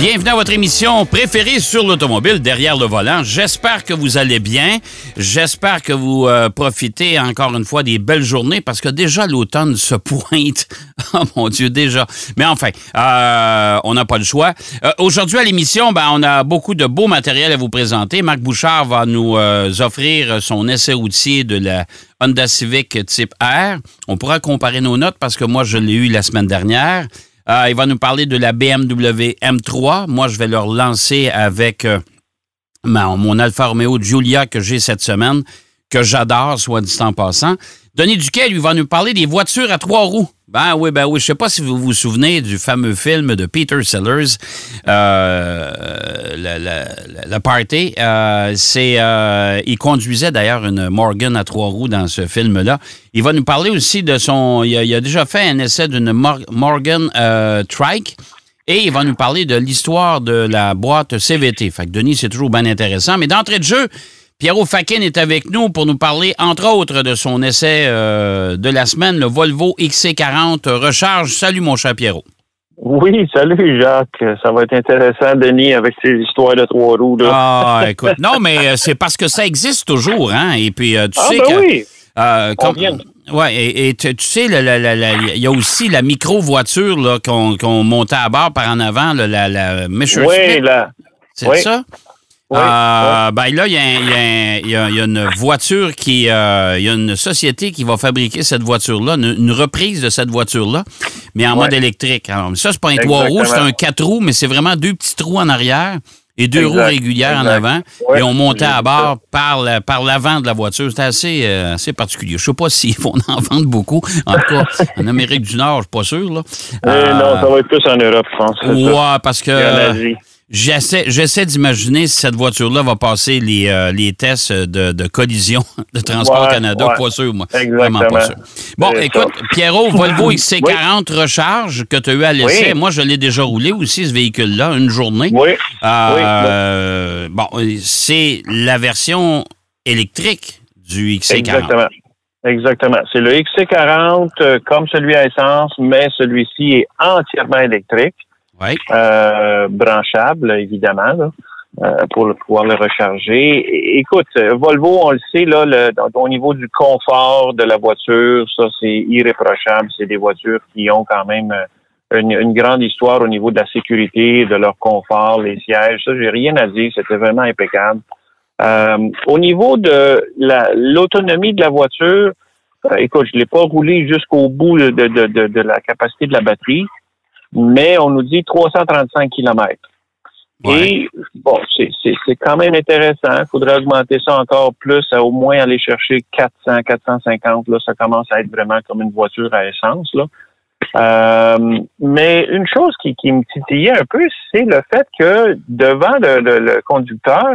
Bienvenue à votre émission préférée sur l'automobile, derrière le volant. J'espère que vous allez bien. J'espère que vous euh, profitez encore une fois des belles journées parce que déjà l'automne se pointe. oh mon Dieu, déjà. Mais enfin, euh, on n'a pas le choix. Euh, Aujourd'hui à l'émission, ben, on a beaucoup de beau matériel à vous présenter. Marc Bouchard va nous offrir son essai routier de la Honda Civic type R. On pourra comparer nos notes parce que moi, je l'ai eu la semaine dernière. Euh, il va nous parler de la BMW M3. Moi, je vais le relancer avec euh, ma- mon Alfa Romeo Giulia que j'ai cette semaine, que j'adore, soit dit en passant. Denis Duquet, lui, va nous parler des voitures à trois roues. Ben oui, ben oui. Je sais pas si vous vous souvenez du fameux film de Peter Sellers, euh, la, la- la- la Party. Euh, c'est, euh, il conduisait d'ailleurs une Morgan à trois roues dans ce film-là. Il va nous parler aussi de son... Il a, il a déjà fait un essai d'une Mor- Morgan euh, Trike. Et il va nous parler de l'histoire de la boîte CVT. Fait que Denis, c'est toujours bien intéressant. Mais d'entrée de jeu, Pierrot Fakin est avec nous pour nous parler, entre autres, de son essai euh, de la semaine, le Volvo XC40 Recharge. Salut, mon cher Pierrot. Oui, salut Jacques. Ça va être intéressant, Denis, avec ces histoires de trois roues. Là. Ah, écoute, non, mais euh, c'est parce que ça existe toujours, hein? Et puis, euh, tu Ah, sais ben que... oui. Euh, comme-. Ouais, et, et tu, tu sais, il y a aussi la micro-voiture là, qu'on montait à bord par en avant, là, la, la Messerschmitt. Oui, là. C'est oui. ça? Oui, Euh, Ben là, il y, y y y a une voiture qui. euh, Il y a une société qui va fabriquer cette voiture-là, une, une reprise de cette voiture-là, mais en mode électrique. Alors, ça, c'est pas un trois roues, c'est un quatre roues, mais c'est vraiment deux petits trous en arrière et deux Exact, roues régulières en avant. Et on montait à bord par la- par l'avant de la voiture. C'était assez, euh, assez particulier. Je sais pas s'ils vont en vendre beaucoup. En tout cas, en Amérique du Nord, je suis pas sûr. Là. Euh, non, ça va être plus en Europe, je pense. ça. Ouais, parce que. J'essaie, j'essaie d'imaginer si cette voiture-là va passer les, euh, les tests de, de collision de Transport Ouais, Canada. ouais. Pas sûr, moi. Exactement. Vraiment pas sûr. Bon, C'est écoute, ça. Pierrot, Volvo XC40 Recharge que tu as eu à l'essai. Oui. Moi, je l'ai déjà roulé aussi, ce véhicule-là, une journée. Oui. Euh, bon, c'est la version électrique du XC40. Exactement. Exactement. C'est le XC40 euh, comme celui à essence, mais celui-ci est entièrement électrique, Euh, branchable, évidemment, là, euh, pour pouvoir le recharger. Écoute, euh, Volvo, on le sait, là, le- au niveau du confort de la voiture, ça, c'est irréprochable. C'est des voitures qui ont quand même euh, une, grande histoire au niveau de la sécurité, de leur confort, les sièges. Ça, j'ai rien à dire. C'était vraiment impeccable. Euh, au niveau de la- l'autonomie de la voiture, euh, écoute, je l'ai pas roulé jusqu'au bout de, de, de, de la capacité de la batterie, mais on nous dit 335 km. Ouais. Et bon, c'est c'est- c'est quand même intéressant. Il faudrait augmenter ça encore plus, à au moins aller chercher 400, 450. Là, ça commence à être vraiment comme une voiture à essence. Là. Euh, mais une chose qui, qui me titillait un peu, c'est le fait que devant le, le- le conducteur,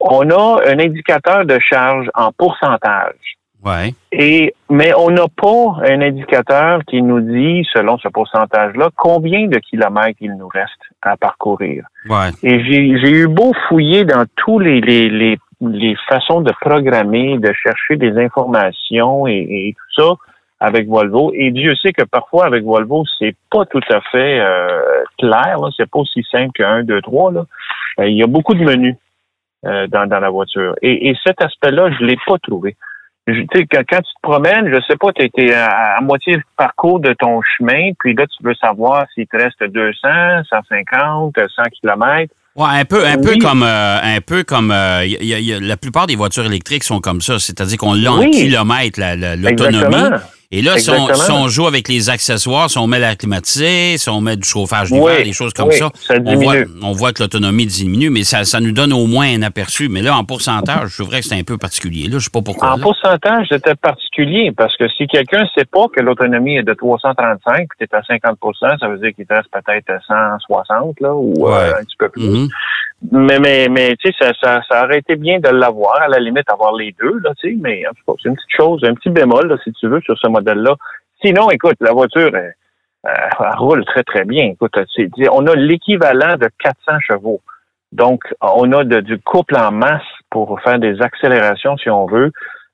on a un indicateur de charge en pourcentage. Ouais. Et mais on n'a pas un indicateur qui nous dit, selon ce pourcentage-là, combien de kilomètres il nous reste à parcourir. Ouais. Et j'ai eu beau fouiller dans tous les, les, les, les façons de programmer, de chercher des informations et, et tout ça avec Volvo. Et Dieu sait que parfois avec Volvo, c'est pas tout à fait euh, clair. C'est pas aussi simple que 1, 2, 3. Là. Euh, il y a beaucoup de menus euh, dans, dans la voiture. Et, et cet aspect-là, je l'ai pas trouvé. Tu sais, quand, quand tu te promènes, je sais pas, tu été à, à moitié parcours de ton chemin, puis là, tu veux savoir s'il te reste 200, 150, 100 kilomètres. Ouais, un peu, un peu comme, euh, un peu comme, euh, y a- y a- y a- la plupart des voitures électriques sont comme ça, c'est-à-dire qu'on l'a en Oui. kilomètres la- la- l'autonomie. Et là, si on, si on joue avec les accessoires, si on met l'air climatisé, si on met du chauffage d'hiver, Oui, des choses comme oui, ça, ça on, voit, on voit que l'autonomie diminue, mais ça, ça nous donne au moins un aperçu. Mais là, en pourcentage, je trouverais que c'est un peu particulier. Là, je sais pas pourquoi. En là. pourcentage, c'était particulier parce que si quelqu'un ne sait pas que l'autonomie est de 335 puis tu es à 50% ça veut dire qu'il te reste peut-être 160 là, ou euh, un petit peu plus. Mhm. Mais, mais, mais tu sais, ça, ça, ça aurait été bien de l'avoir, à la limite, avoir les deux, là, tu sais, mais c'est une petite chose, un petit bémol, là, si tu veux, sur ce modèle-là. Sinon, écoute, la voiture, elle, elle roule très, très bien. Écoute, on a l'équivalent de 400 chevaux Donc, on a du couple en masse pour faire des accélérations si on veut.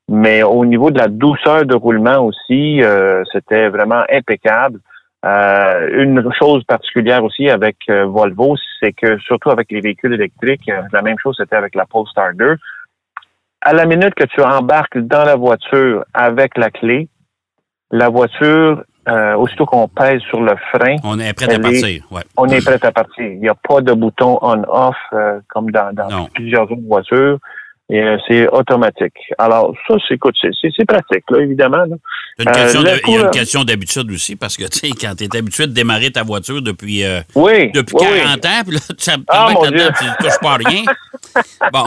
Mais au niveau de la douceur de roulement aussi, euh, c'était vraiment impeccable. Euh, une chose particulière aussi avec euh, Volvo, c'est que surtout avec les véhicules électriques, euh, la même chose c'était avec la Polestar 2. À la minute que tu embarques dans la voiture avec la clé, la voiture, euh, aussitôt qu'on pèse sur le frein, On est prêt à partir. Ouais. on est prêt à partir. Il n'y a pas de bouton on-off euh, comme dans, plusieurs autres voitures. Et euh, c'est automatique. Alors, ça, c'est écoute, c'est- pratique, là, évidemment. là. Une Euh, question le de- il y a une là- question d'habitude aussi, parce que, tu sais, quand tu es habitué de démarrer ta voiture depuis, euh, Oui. depuis oui, oui. 40 ans, puis là, tu Ah, mon Dieu. tu touches pas à rien. Bon.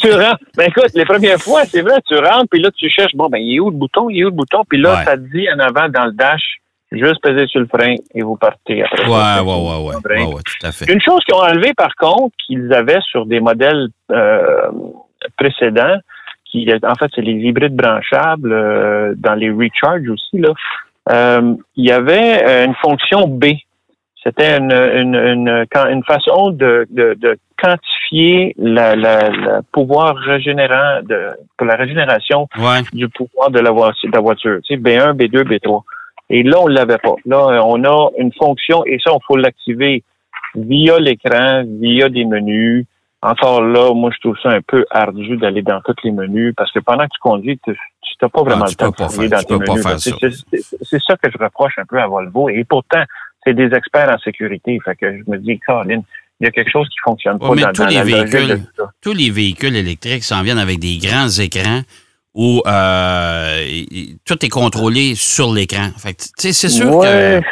tu rentres. Ben écoute, les premières fois, c'est vrai, tu rentres, puis là, tu cherches, bon, ben, il est où le bouton? Il est où le bouton? Puis là, Ouais. ça te dit en avant dans le dash, juste peser sur le frein et vous partez après. Ouais, ça. ouais, ouais, ouais, ouais, ouais, tout à fait. Une chose qu'ils ont enlevé, par contre, qu'ils avaient sur des modèles précédents, qui, en fait, c'est les hybrides branchables, euh, dans les recharge aussi, là, euh, il y avait euh, une fonction B. C'était une, une, une, une façon de, de, de quantifier la, la, la pouvoir régénérant de, pour la régénération Ouais. du pouvoir de la, voi- de la voiture. Tu sais, B1, B2, B3. Et là, on l'avait pas. Là, on a une fonction, et ça, il faut l'activer via l'écran, via des menus. Encore là, moi, je trouve ça un peu ardu d'aller dans tous les menus parce que pendant que tu conduis, tu n'as pas vraiment Ah, le temps de faire- dans tu tes peux pas menus. faire ça. c'est- ça que je reproche un peu à Volvo. Et pourtant, c'est des experts en sécurité. Fait que je me dis, Caroline, il y a quelque chose qui fonctionne Ouais, pas mais dans, tous dans les la véhicules- de tout ça. Tous les véhicules électriques s'en viennent avec des grands écrans où euh, tout est contrôlé sur l'écran. Fait que, tu sais, c'est sûr Ouais. que.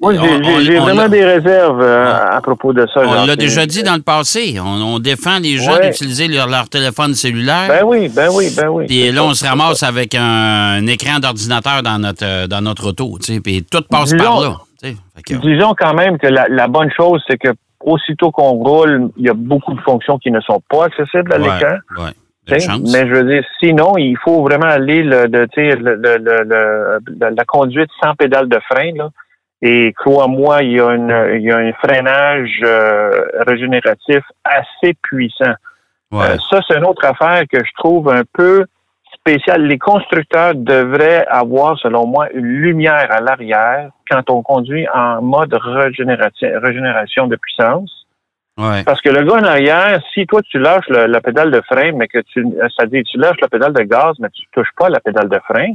Moi, j'ai- vraiment des réserves euh, à propos de ça. On l'a déjà dit dans le passé. On, on défend les gens Ouais. d'utiliser leur, leur téléphone cellulaire. Ben oui, ben oui, ben oui. Puis là, on se ramasse avec un, un écran d'ordinateur dans notre, euh, dans notre auto. Puis tout passe Disons- par là. que- Disons quand même que la, la bonne chose, c'est que aussitôt qu'on roule, il y a beaucoup de fonctions qui ne sont pas accessibles à ouais, l'écran. ouais. Mais je veux dire, sinon, il faut vraiment aller le, le, le, le- le- la, conduite sans pédale de frein. Là. Et crois-moi, il y a, une, il y a un freinage euh, régénératif assez puissant. Ouais. Euh, ça, c'est une autre affaire que je trouve un peu spéciale. Les constructeurs devraient avoir, selon moi, une lumière à l'arrière quand on conduit en mode régénération de puissance. Ouais. Parce que le gars en arrière, si toi tu lâches le- la pédale de frein, mais que tu, c'est-à-dire tu lâches la pédale de gaz, mais tu touches pas la pédale de frein,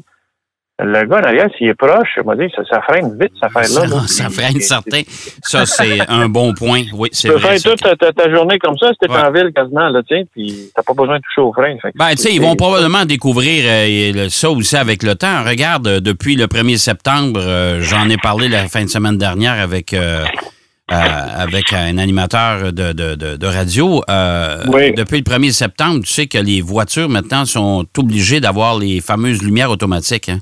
le gars en arrière, s'il est proche, me dis, ça, ça freine vite, cette affaire-là. là. Ça, ça freine certain. Ça, c'est un bon point. Oui, c'est Tu peux vrai. faire ça. toute ta, journée comme ça, t'es Ouais. en ville quasiment, là, tu sais, puis t'as pas besoin de toucher au frein. Ben, tu sais, ils vont probablement découvrir euh, ça aussi avec le temps. Regarde, euh, depuis le 1er septembre, euh, j'en ai parlé la fin de semaine dernière avec, euh, avec un animateur de, de, de, de radio. Euh, Oui. Depuis le 1er septembre, tu sais que les voitures maintenant sont obligées d'avoir les fameuses lumières automatiques. Hein?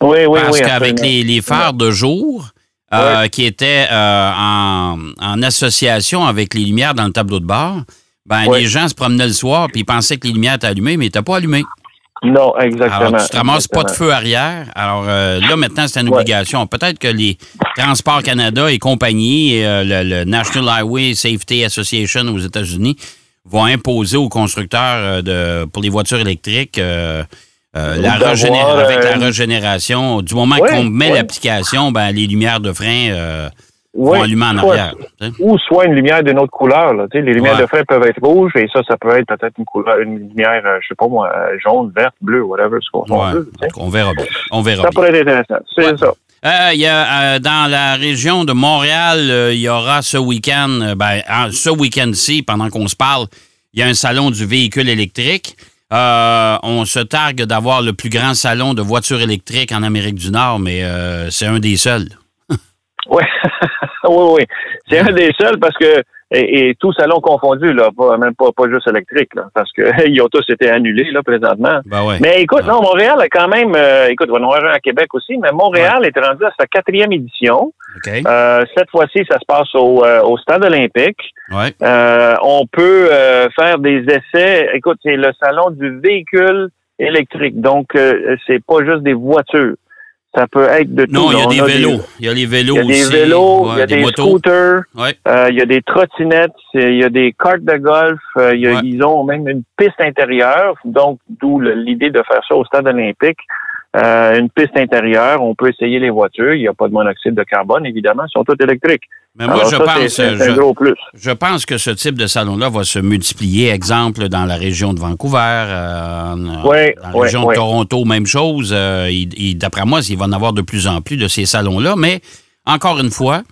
Oui, oui, Parce oui. qu'avec les, les phares de jour, euh, qui étaient euh, en, en association avec les lumières dans le tableau de bord, ben, les gens se promenaient le soir puis ils pensaient que les lumières étaient allumées, mais ils n'étaient pas allumées. Non, exactement. Alors, tu te ramasses pas de feu arrière. Alors euh, là, maintenant, c'est une Ouais. obligation. Peut-être que les Transports Canada et compagnie, et, euh, le, le National Highway Safety Association aux États-Unis, vont imposer aux constructeurs euh, de, pour les voitures électriques euh, la avec la régénération. Du moment Ouais, qu'on met ouais. l'application, ben, les lumières de frein Oui, allumer en arrière. Ou soit une lumière d'une autre couleur. Là. Les lumières Ouais. de frein peuvent être rouges et ça, ça peut être peut-être une couleur, une lumière, euh, je sais pas moi, euh, jaune, verte, bleue, whatever, ce qu'on Ouais. veut. On verra bien. On verra Ça bien. pourrait être intéressant. C'est Ouais. ça. Euh, y a euh, dans la région de Montréal, euh, il y aura ce week-end, ben, en- ce week-end-ci, pendant qu'on se parle, il y a un salon du véhicule électrique. On se targue d'avoir le plus grand salon de voitures électriques en Amérique du Nord, mais c'est un des seuls. Oui, oui, oui. C'est un des seuls parce que, et, et tout salon confondu, là, pas, même pas, pas juste électrique, là, parce que ils ont tous été annulés, là, présentement. Ben ouais. Mais écoute, Ah. non, Montréal a quand même, euh, écoute, on va en avoir un à Québec aussi, mais Montréal est rendu à sa quatrième édition. OK. Euh, cette fois-ci, ça se passe au, euh, au Stade olympique. Ouais. Euh, on peut euh, faire des essais. Écoute, c'est le salon du véhicule électrique. Donc, euh, c'est pas juste des voitures. Ça peut être de tout. Non, il y a des vélos. Il y a les vélos Il y a aussi. des vélos, il y a des, scooters, euh, il y a des trottinettes, il y a des cartes de golf, euh, y a- Ouais. ils ont même une piste intérieure, donc d'où l'idée de faire ça au stade olympique. Euh, une piste intérieure, on peut essayer les voitures, il n'y a pas de monoxyde de carbone, évidemment, elles sont toutes électriques. Mais moi, Alors je ça, pense, je, un gros plus. je pense que ce type de salon-là va se multiplier. Exemple, dans la région de Vancouver, euh, dans la région de Toronto, même chose. Euh, D'après moi, il va en avoir de plus en plus de ces salons-là. Mais encore une fois,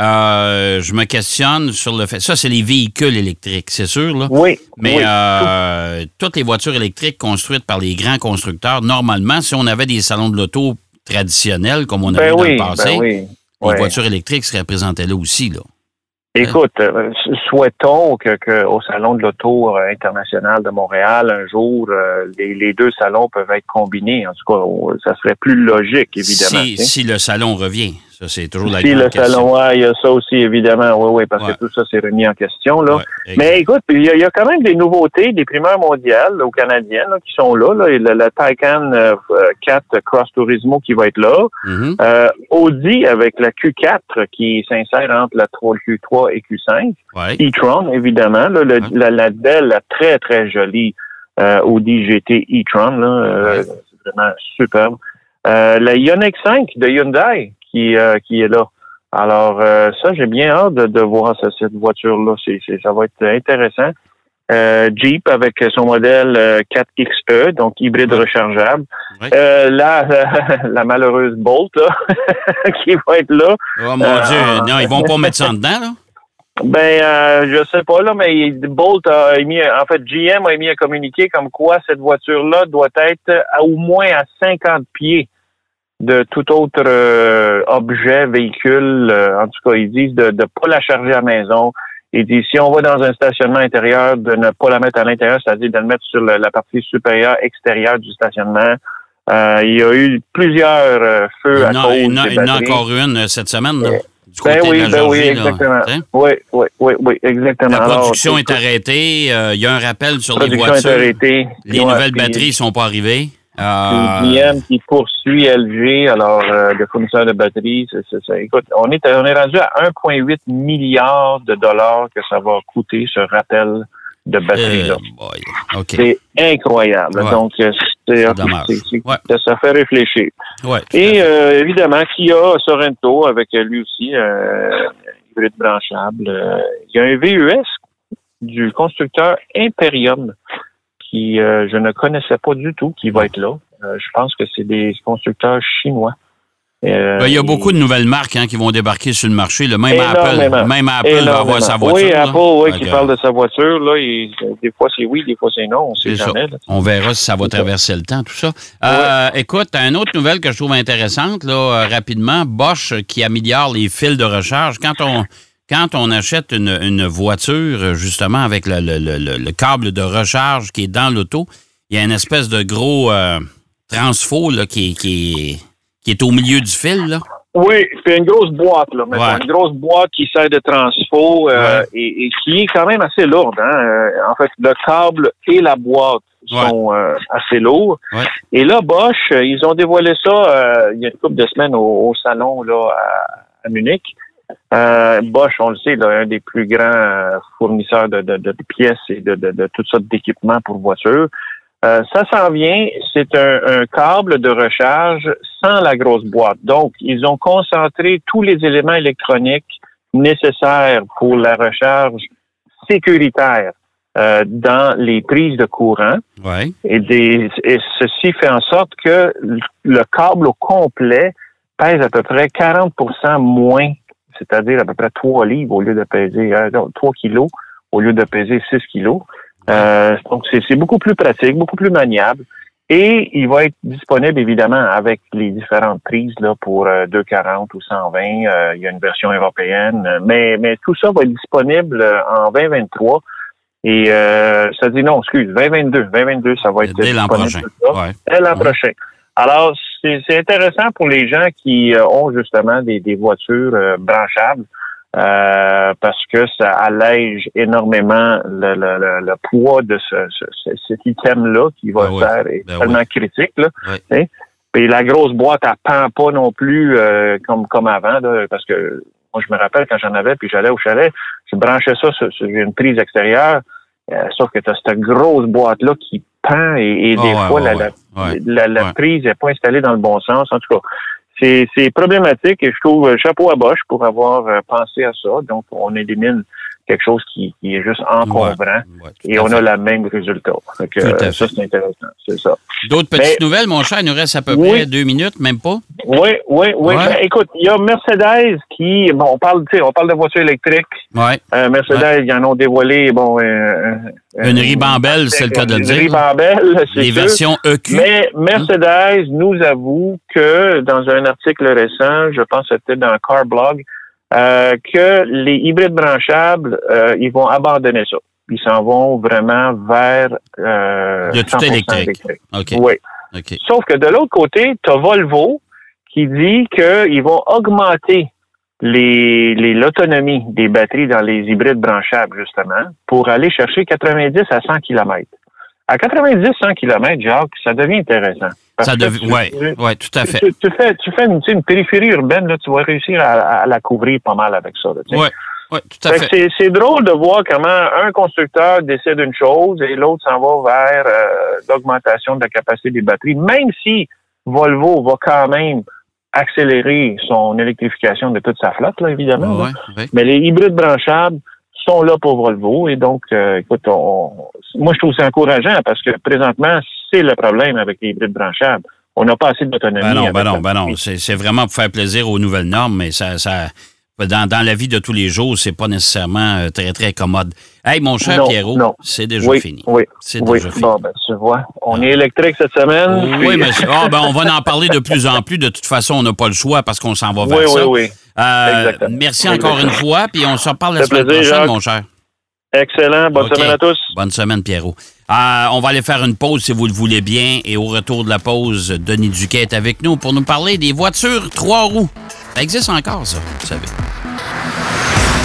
euh, je me questionne sur le fait. Ça, c'est les véhicules électriques, c'est sûr. Là. Oui, Mais oui. euh, toutes les voitures électriques construites par les grands constructeurs, normalement, si on avait des salons de l'auto traditionnels, comme on avait ben dans oui, le passé, ben oui. les Ouais. voitures électriques seraient présentées là aussi. Là. Écoute, euh, souhaitons que, que au salon de l'auto euh, international de Montréal un jour euh, les, les deux salons peuvent être combinés. En tout cas, ça serait plus logique évidemment. Si le salon revient. Ça, c'est toujours la le salon, ouais, il y a ça aussi évidemment, oui, oui, parce Ouais. que tout ça s'est remis en question là. Ouais. Mais écoute, il y, a, y a quand même des nouveautés, des primeurs mondiales aux Canadiennes là, qui sont là. là. Le, le Taycan euh, 4 Cross Turismo qui va être là. Mhm. Euh, Audi avec la Q4 qui s'insère entre la 3, Q3 et Q5. Ouais. e-tron, évidemment, là, le- Ouais. la, la belle, la très, très jolie euh, Audi GT e-tron, là, euh, c'est vraiment superbe. Euh, la Ioniq 5 de Hyundai qui, euh, qui est là. Alors, euh, ça, j'ai bien hâte de, de voir ce- cette voiture-là. C'est, ça va être intéressant. Euh, Jeep avec son modèle euh, 4XE, donc hybride rechargeable. Euh, là, la malheureuse Bolt là, qui va être là. Oh mon Dieu. Non, ils vont pas mettre ça dedans, là? Ben, euh, je sais pas là, mais Bolt a émis, en fait, GM a émis un communiqué comme quoi cette voiture-là doit être à au moins à 50 pieds de tout autre euh, objet, véhicule. euh, en tout cas, ils disent de ne pas la charger à la maison. Ils disent si on va dans un stationnement intérieur, de ne pas la mettre à l'intérieur, c'est-à-dire de la mettre sur le- la partie supérieure, extérieure du stationnement. Euh, il y a eu plusieurs euh, feux à cause il y en a- il encore une euh, cette semaine, là, du Ben côté oui, de la ben oui, Georgie, exactement. Hein? Oui, oui, oui, oui, exactement. La Alors, production est arrêtée. euh, Il y a un rappel sur les voitures. est arrêtée. Les Ouais, nouvelles puis- batteries sont pas arrivées. Euh, GM qui poursuit LG, alors euh, le fournisseur de batteries, c'est, c'est, c'est- écoute, on est on est rendu à 1,8 milliard de dollars que ça va coûter ce rappel de batterie là. euh. C'est incroyable. Ouais. Donc euh, c'est, Ouais. ça, fait réfléchir. Ouais, Et euh, évidemment, Kia Sorento avec lui aussi euh, hybride branchable. Euh, Il y a un VUS du constructeur Imperium qui euh, je ne connaissais pas du tout qui va être là. Euh, je pense que c'est des constructeurs chinois. Euh, Ben, il y a beaucoup de nouvelles marques hein, qui vont débarquer sur le marché. Le même Énormément. Apple, même Apple va avoir sa voiture. Oui, là. Apple, oui, qui parle de sa voiture. Là, et, des fois c'est oui, des fois c'est non, on sait jamais. là. On verra si ça va traverser le temps, tout ça. Euh, Écoute, une autre nouvelle que je trouve intéressante, là, euh, rapidement, Bosch euh, qui améliore les fils de recharge. Quand on, quand on achète une, une voiture, euh, justement, avec le, le- le- le- le câble de recharge qui est dans l'auto, il y a une espèce de gros euh, transfo là, qui, est- qui, est, qui est au milieu du fil. Là. Oui, c'est une grosse boîte, là. Ouais. Une grosse boîte qui sert de transfo euh, Ouais. et, et qui est quand même assez lourde. Hein? Euh, En fait, le câble et la boîte sont euh, assez lourds. Ouais. Et là, Bosch, ils ont dévoilé ça euh, il y a une couple de semaines au, au salon là à, à Munich. Euh, Bosch, on le sait, là, un des plus grands euh, fournisseurs de, de- de pièces et de, de, de toutes sortes d'équipements pour voitures. Euh, ça s'en vient, c'est un, un câble de recharge sans la grosse boîte. Donc, ils ont concentré tous les éléments électroniques nécessaires pour la recharge sécuritaire euh, dans les prises de courant. Ouais. Et, des, et ceci fait en sorte que le câble au complet pèse à peu près 40% moins, c'est-à-dire à peu près 3 livres au lieu de peser euh, non, 3 kilos au lieu de peser 6 kilos. Euh, donc, c'est beaucoup plus pratique, beaucoup plus maniable. Et il va être disponible, évidemment, avec les différentes prises là, pour euh, 240 ou 120. Euh, il y a une version européenne. Mais, mais tout ça va être disponible euh, en 2023. Et euh, ça dit non, excuse, 2022. 2022, ça va être Dès l'an disponible, prochain. Ouais. Dès l'an Ouais. prochain. Alors, c'est intéressant pour les gens qui euh, ont justement des, des voitures euh, branchables euh, parce que ça allège énormément le, le, le, le poids de ce, ce- ce- cet item-là qui va Ben oui. faire est Ben tellement critique. Là. Et la grosse boîte, elle pend pas non plus euh, comme comme avant, là, parce que moi, je me rappelle quand j'en avais, puis j'allais au chalet, je branchais ça sur, sur une prise extérieure, euh, sauf que tu as cette grosse boîte-là qui et, et Ah des ouais, fois, ouais, la, ouais. la, la, prise n'est pas installée dans le bon sens. En tout cas, c'est c'est problématique et je trouve euh, chapeau à Bosch pour avoir euh, pensé à ça. Donc, on élimine quelque chose qui, qui est juste encombrant Ouais, et on a le même résultat. Que, Tout à euh, ça, c'est intéressant. C'est ça. D'autres petites Mais- nouvelles, mon cher, il nous reste à peu Oui. près deux minutes, même pas? Oui, oui, oui. Ouais. Ben, écoute, il y a Mercedes qui, bon, on parle, tu sais, on parle de voitures électriques. Ouais. Euh, Mercedes, ils en ont dévoilé, bon, euh, euh, Une ribambelle, c'est le cas de le une dire. ribambelle, c'est Les sûr. versions EQ. Mais Mercedes nous avoue que dans un article récent, je pense que c'était dans Carblog, euh, que les hybrides branchables, euh, ils vont abandonner ça. Ils s'en vont vraiment vers euh, De tout 100% électrique. OK. Oui. OK. Sauf que de l'autre côté, tu as Volvo qui dit qu'ils vont augmenter les- l'autonomie des batteries dans les hybrides branchables, justement, pour aller chercher 90 à 100 km. À 90-100 km, Jacques, ça devient intéressant. Parce Ça tu- Ouais, tu- ouais, tout à fait. tu, tu fais, tu fais une, une périphérie urbaine, là, tu vas réussir à, à la couvrir pas mal avec ça. là. Ouais, ouais, tout à Fait c'est- drôle de voir comment un constructeur décide une chose et l'autre s'en va vers euh, l'augmentation de la capacité des batteries, même si Volvo va quand même accélérer son électrification de toute sa flotte, là, évidemment. là. Ouais, ouais. Mais les hybrides branchables sont là pour Volvo et donc, euh, écoute, on, moi je trouve ça encourageant parce que présentement, c'est le problème avec les hybrides branchables. On n'a pas assez d'autonomie. Ben non, ben non, ben non. C'est c'est vraiment pour faire plaisir aux nouvelles normes, mais ça, ça dans, dans la vie de tous les jours, c'est pas nécessairement euh, très, très commode. Hey, mon cher Non, Pierrot, c'est déjà oui, fini. Oui, C'est oui. déjà fini. Bon, ben, tu vois, on est électrique cette semaine. Oui, puis- mais c'est- ah, ben, on va en parler de plus en plus. De toute façon, on n'a pas le choix parce qu'on s'en va vers Oui, oui, ça. oui. Euh, merci encore une fois, puis on se reparle la semaine plaisir, prochaine, Jacques. mon cher. Excellent. Bonne semaine à tous. Bonne semaine, Pierrot. Euh, on va aller faire une pause si vous le voulez bien. Et au retour de la pause, Denis Duquet est avec nous pour nous parler des voitures trois roues. Ça existe encore, ça, vous savez.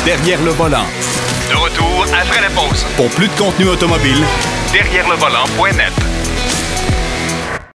Derrière le volant. De retour après la pause. Pour plus de contenu automobile, Derrière le volant.net.